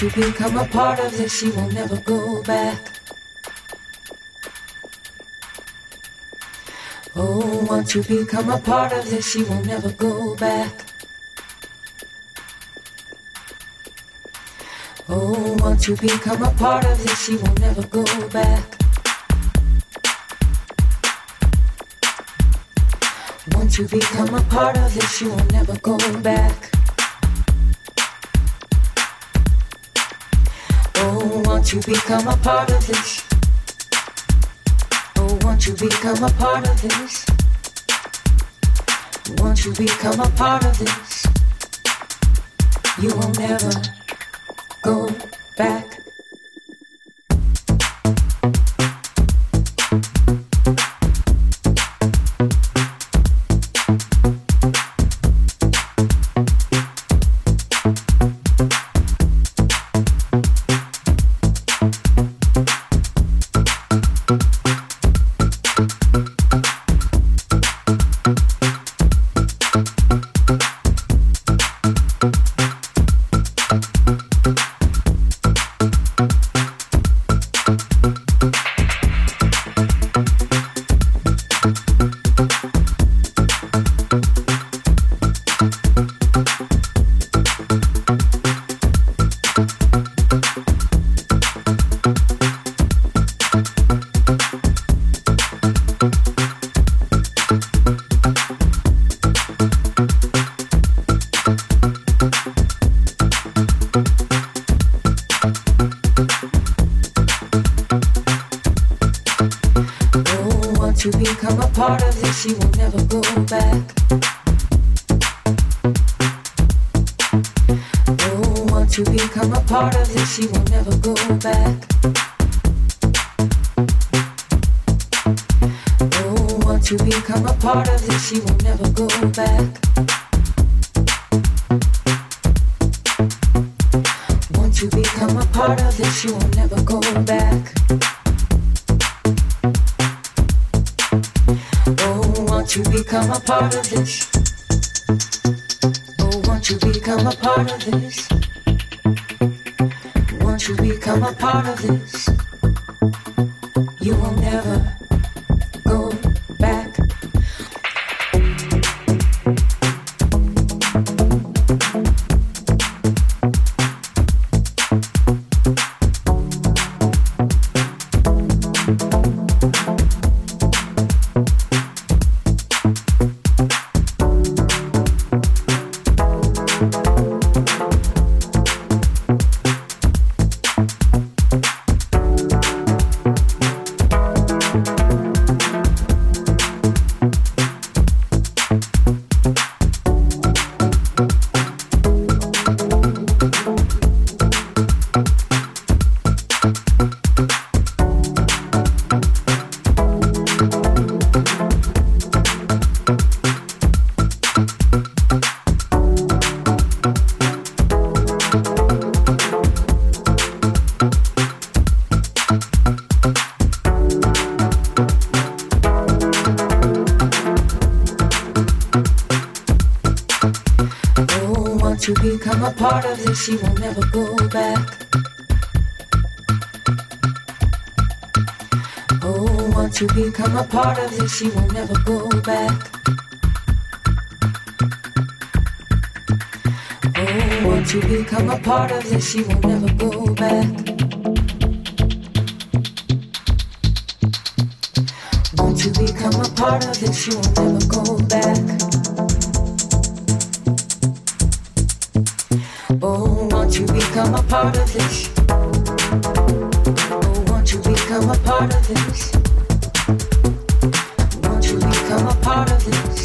once you become a part of this, you will never go back. Oh, once you become a part of this, you will never go back. Oh, once you become a part of this, you will never go back. Once you become a part of this, you will never go back. Once you become a part of this. Oh, once you become a part of this. Once you become a part of this, you will never she will never go back. Once you become a part of this, she will never go back. Oh, once you become a part of this? Oh, won't you become a part of this? Oh, won't you become a part of this?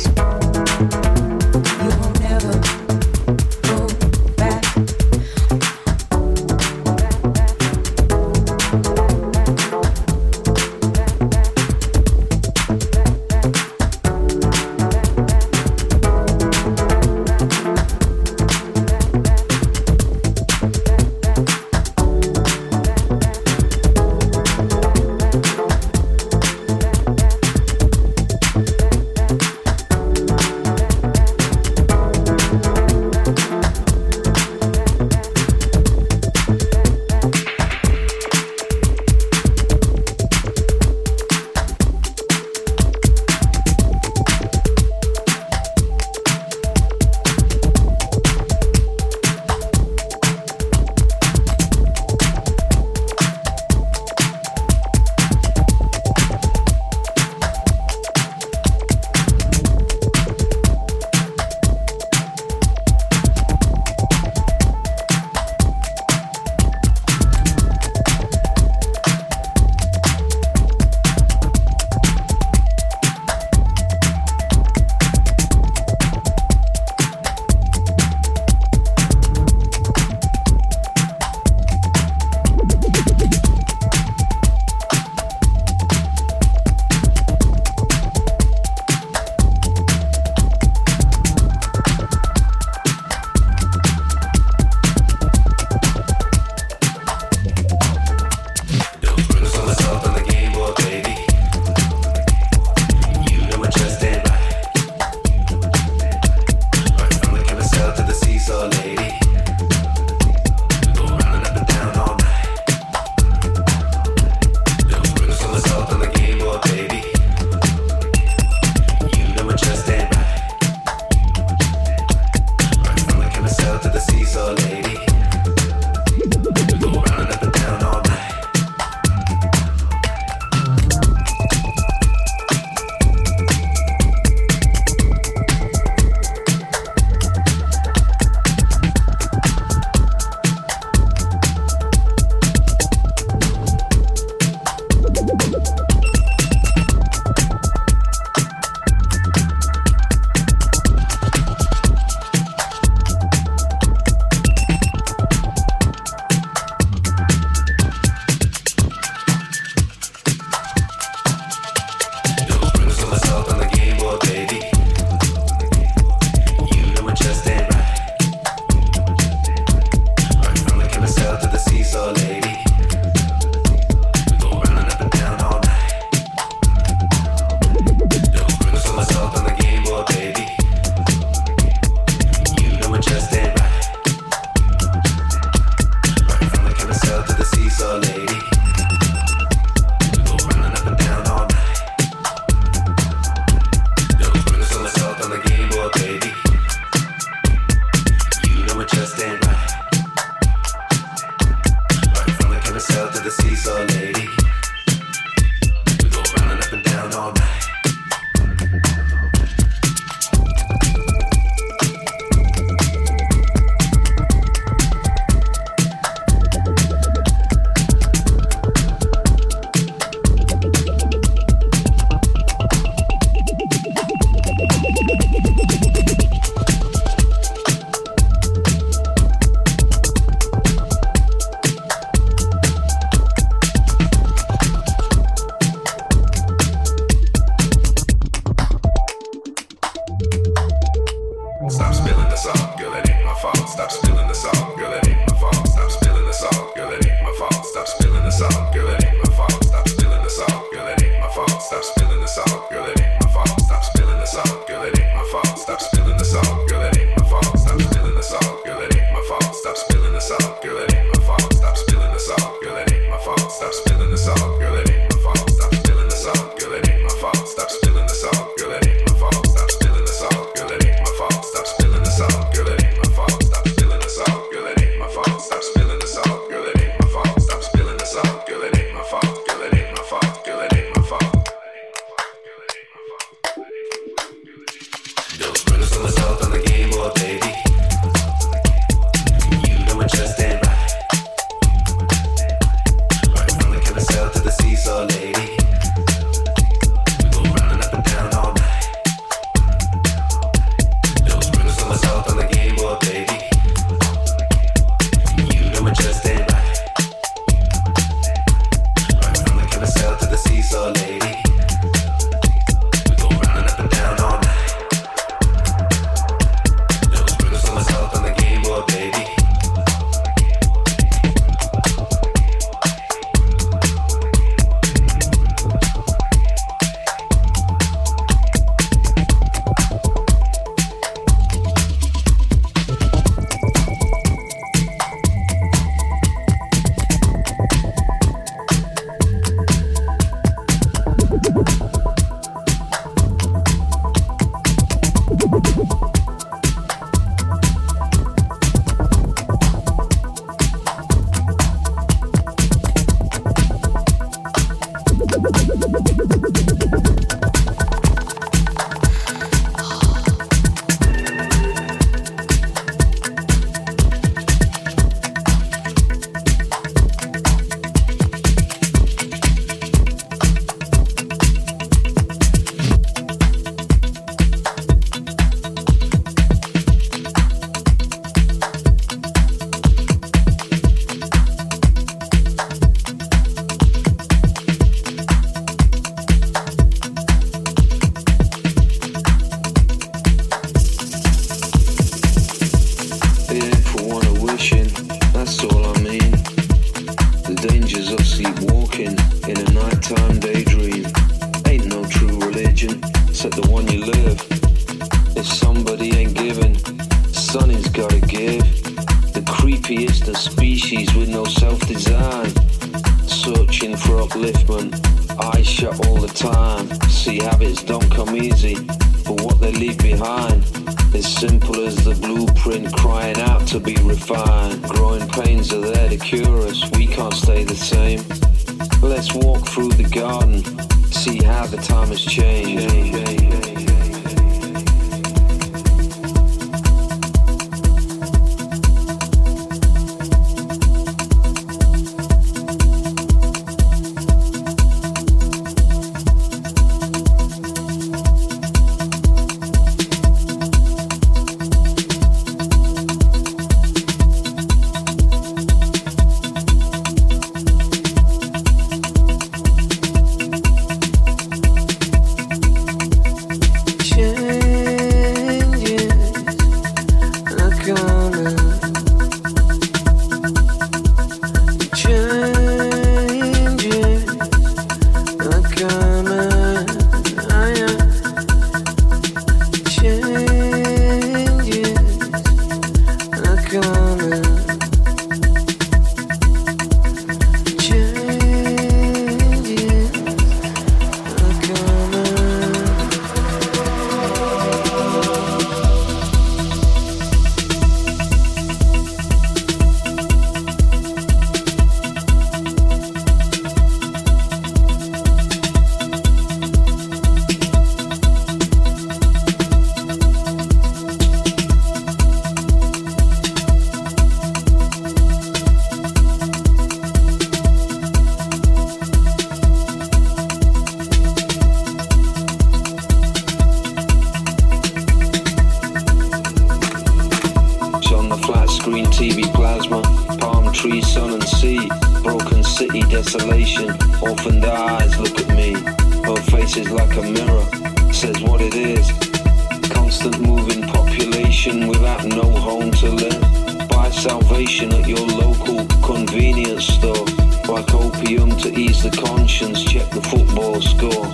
Opium to ease the conscience, check the football score.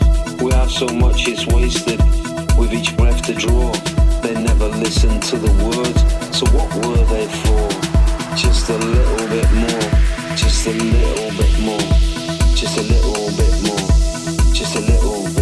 We have so much it's wasted, with each breath to draw. They never listened to the words, so what were they for? Just a little bit more, just a little bit more, just a little bit more, just a little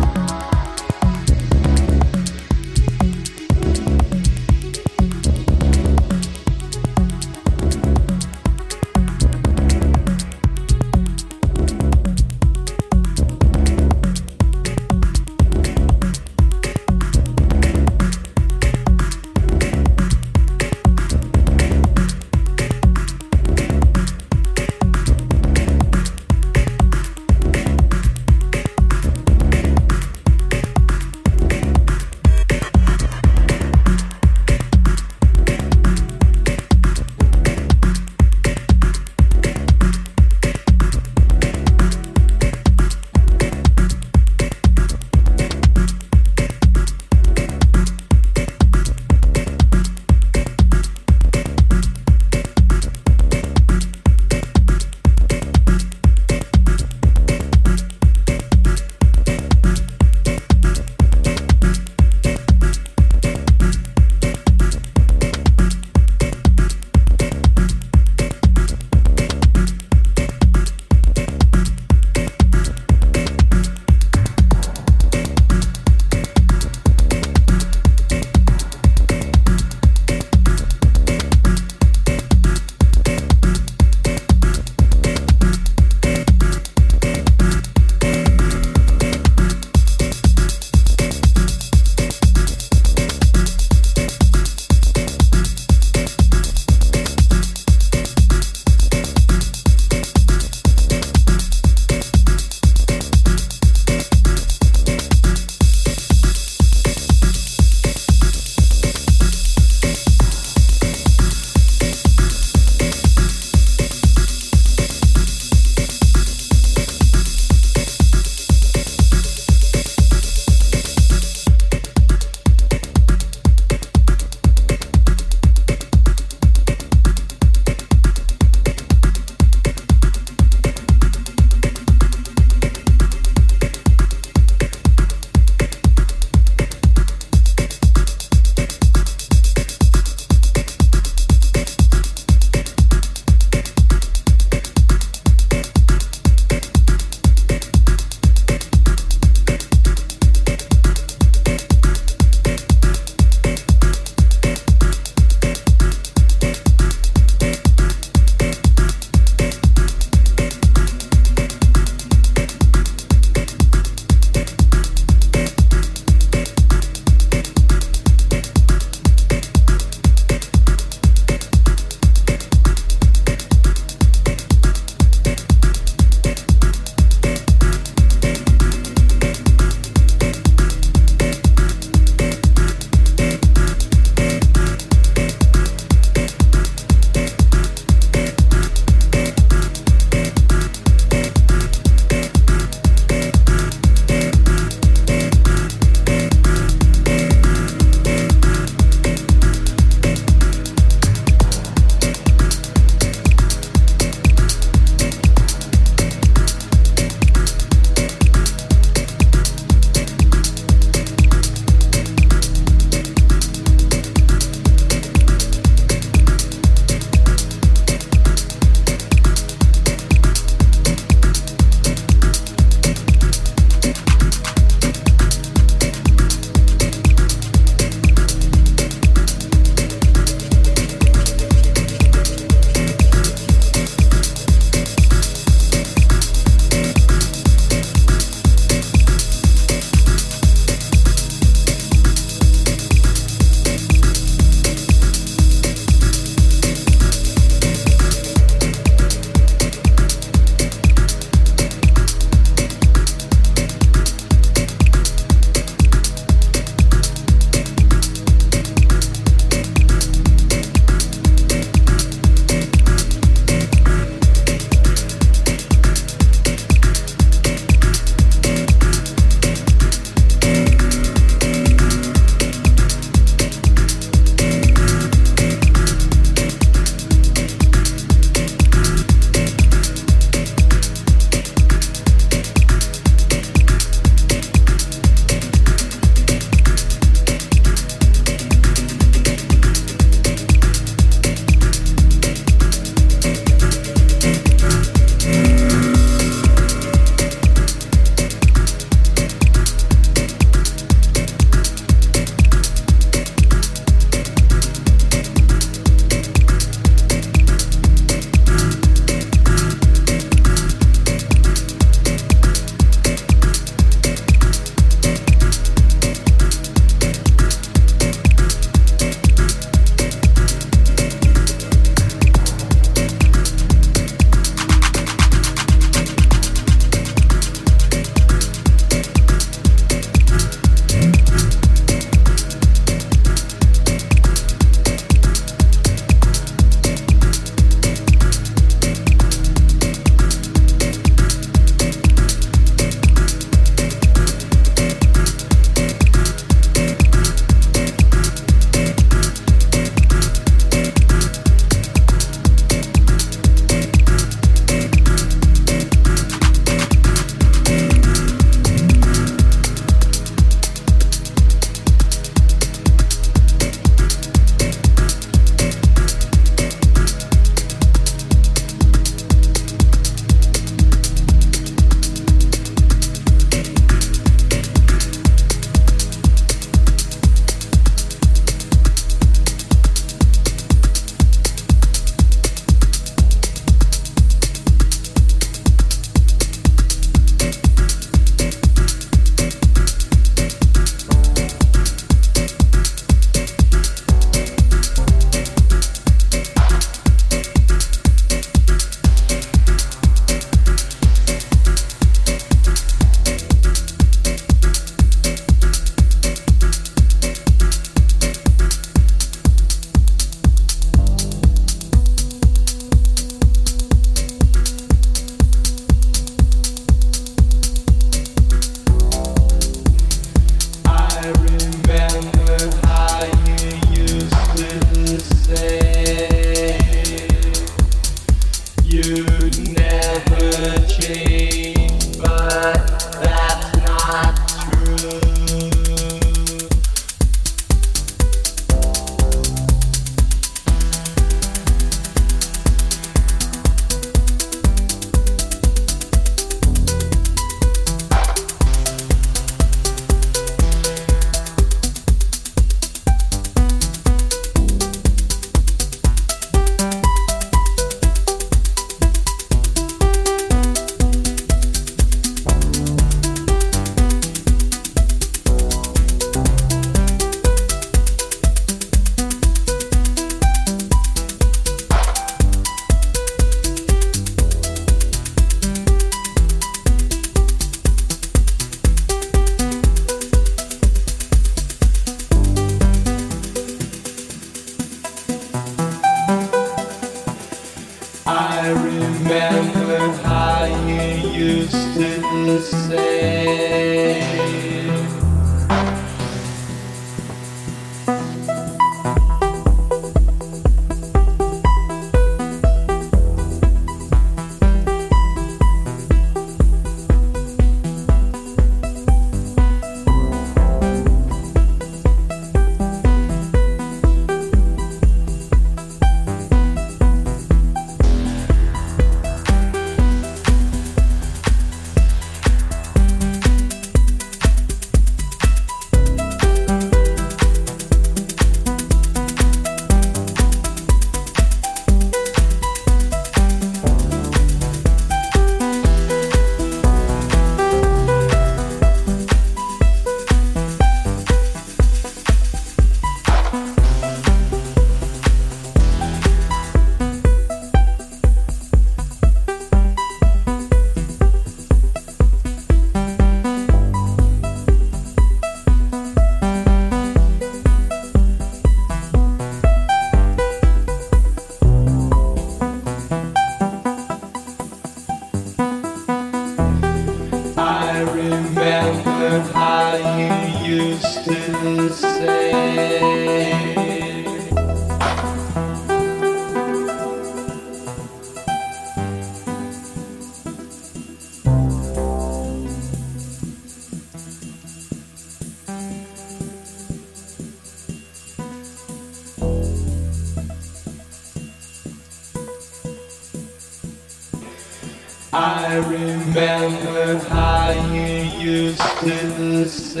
you to say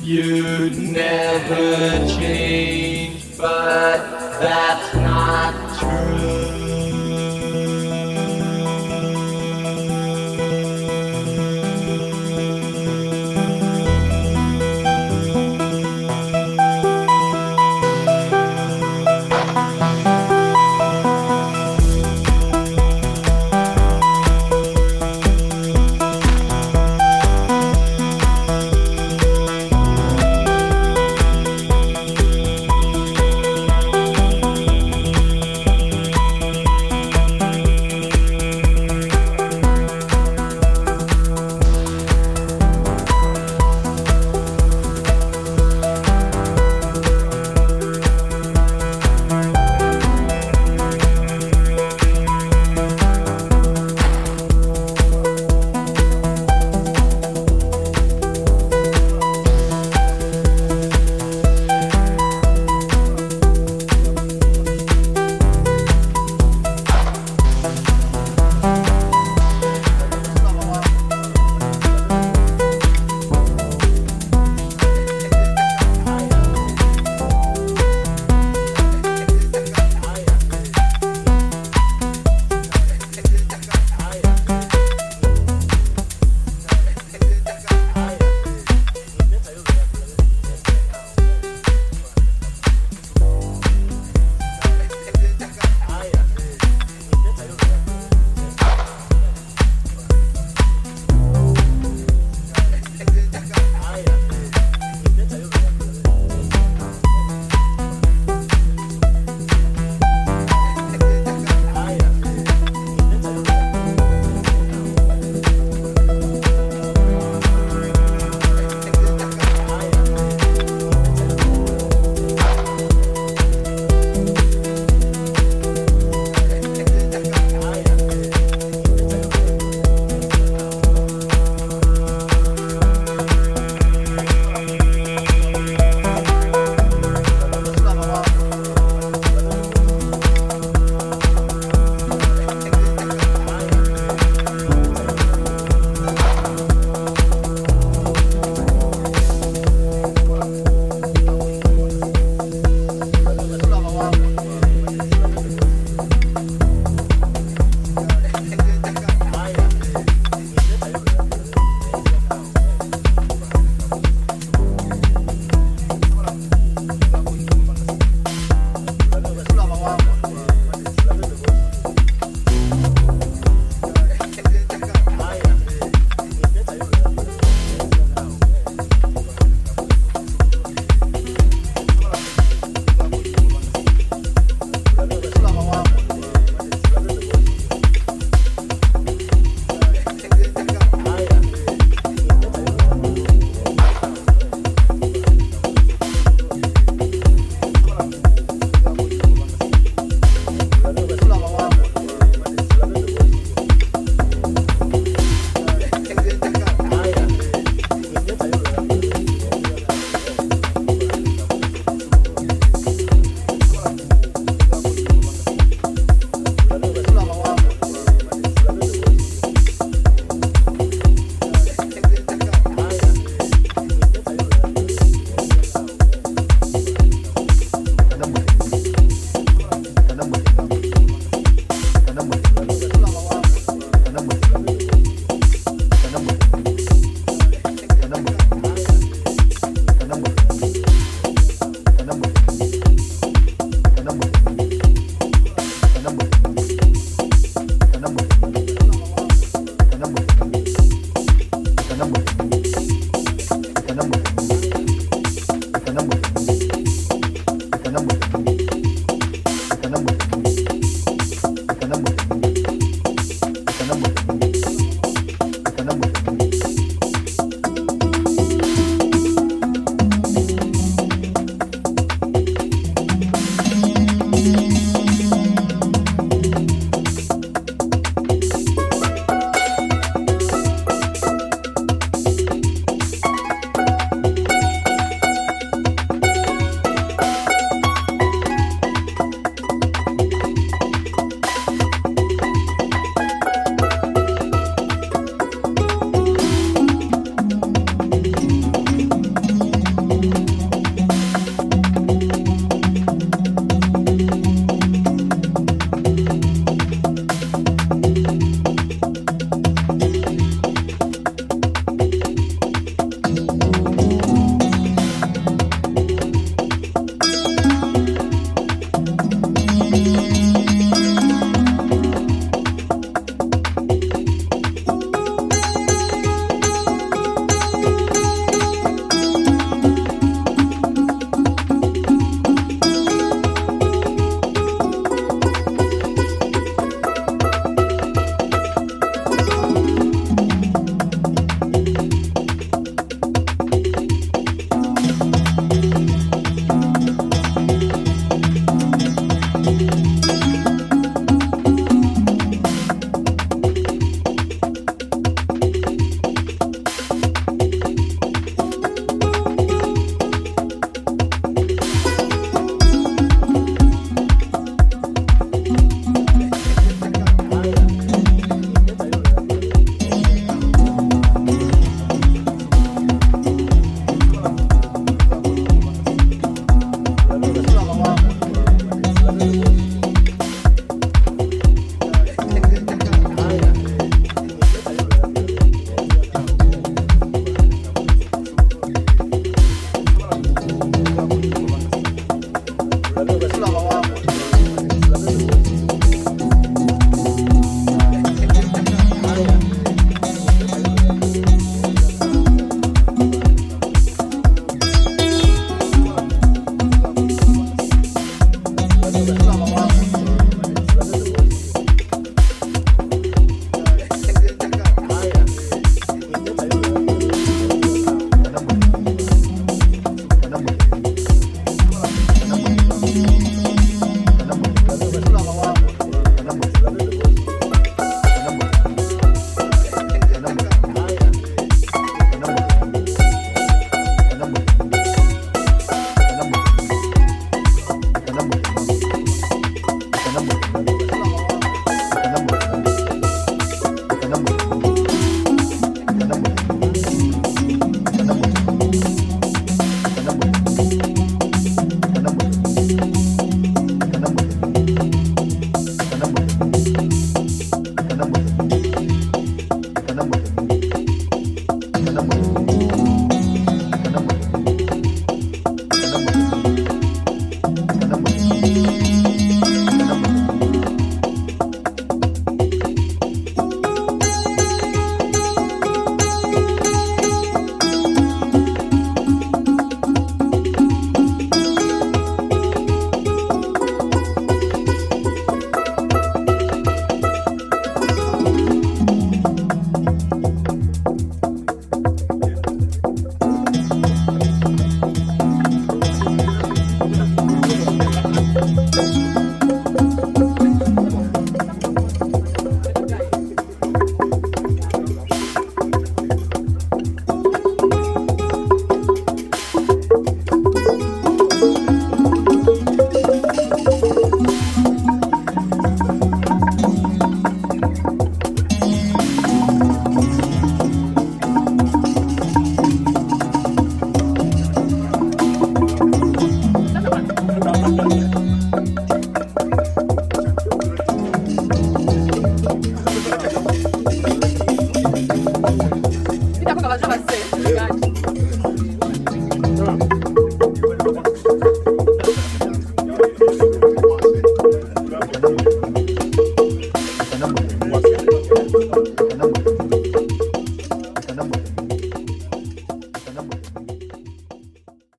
you'd never change, but that's not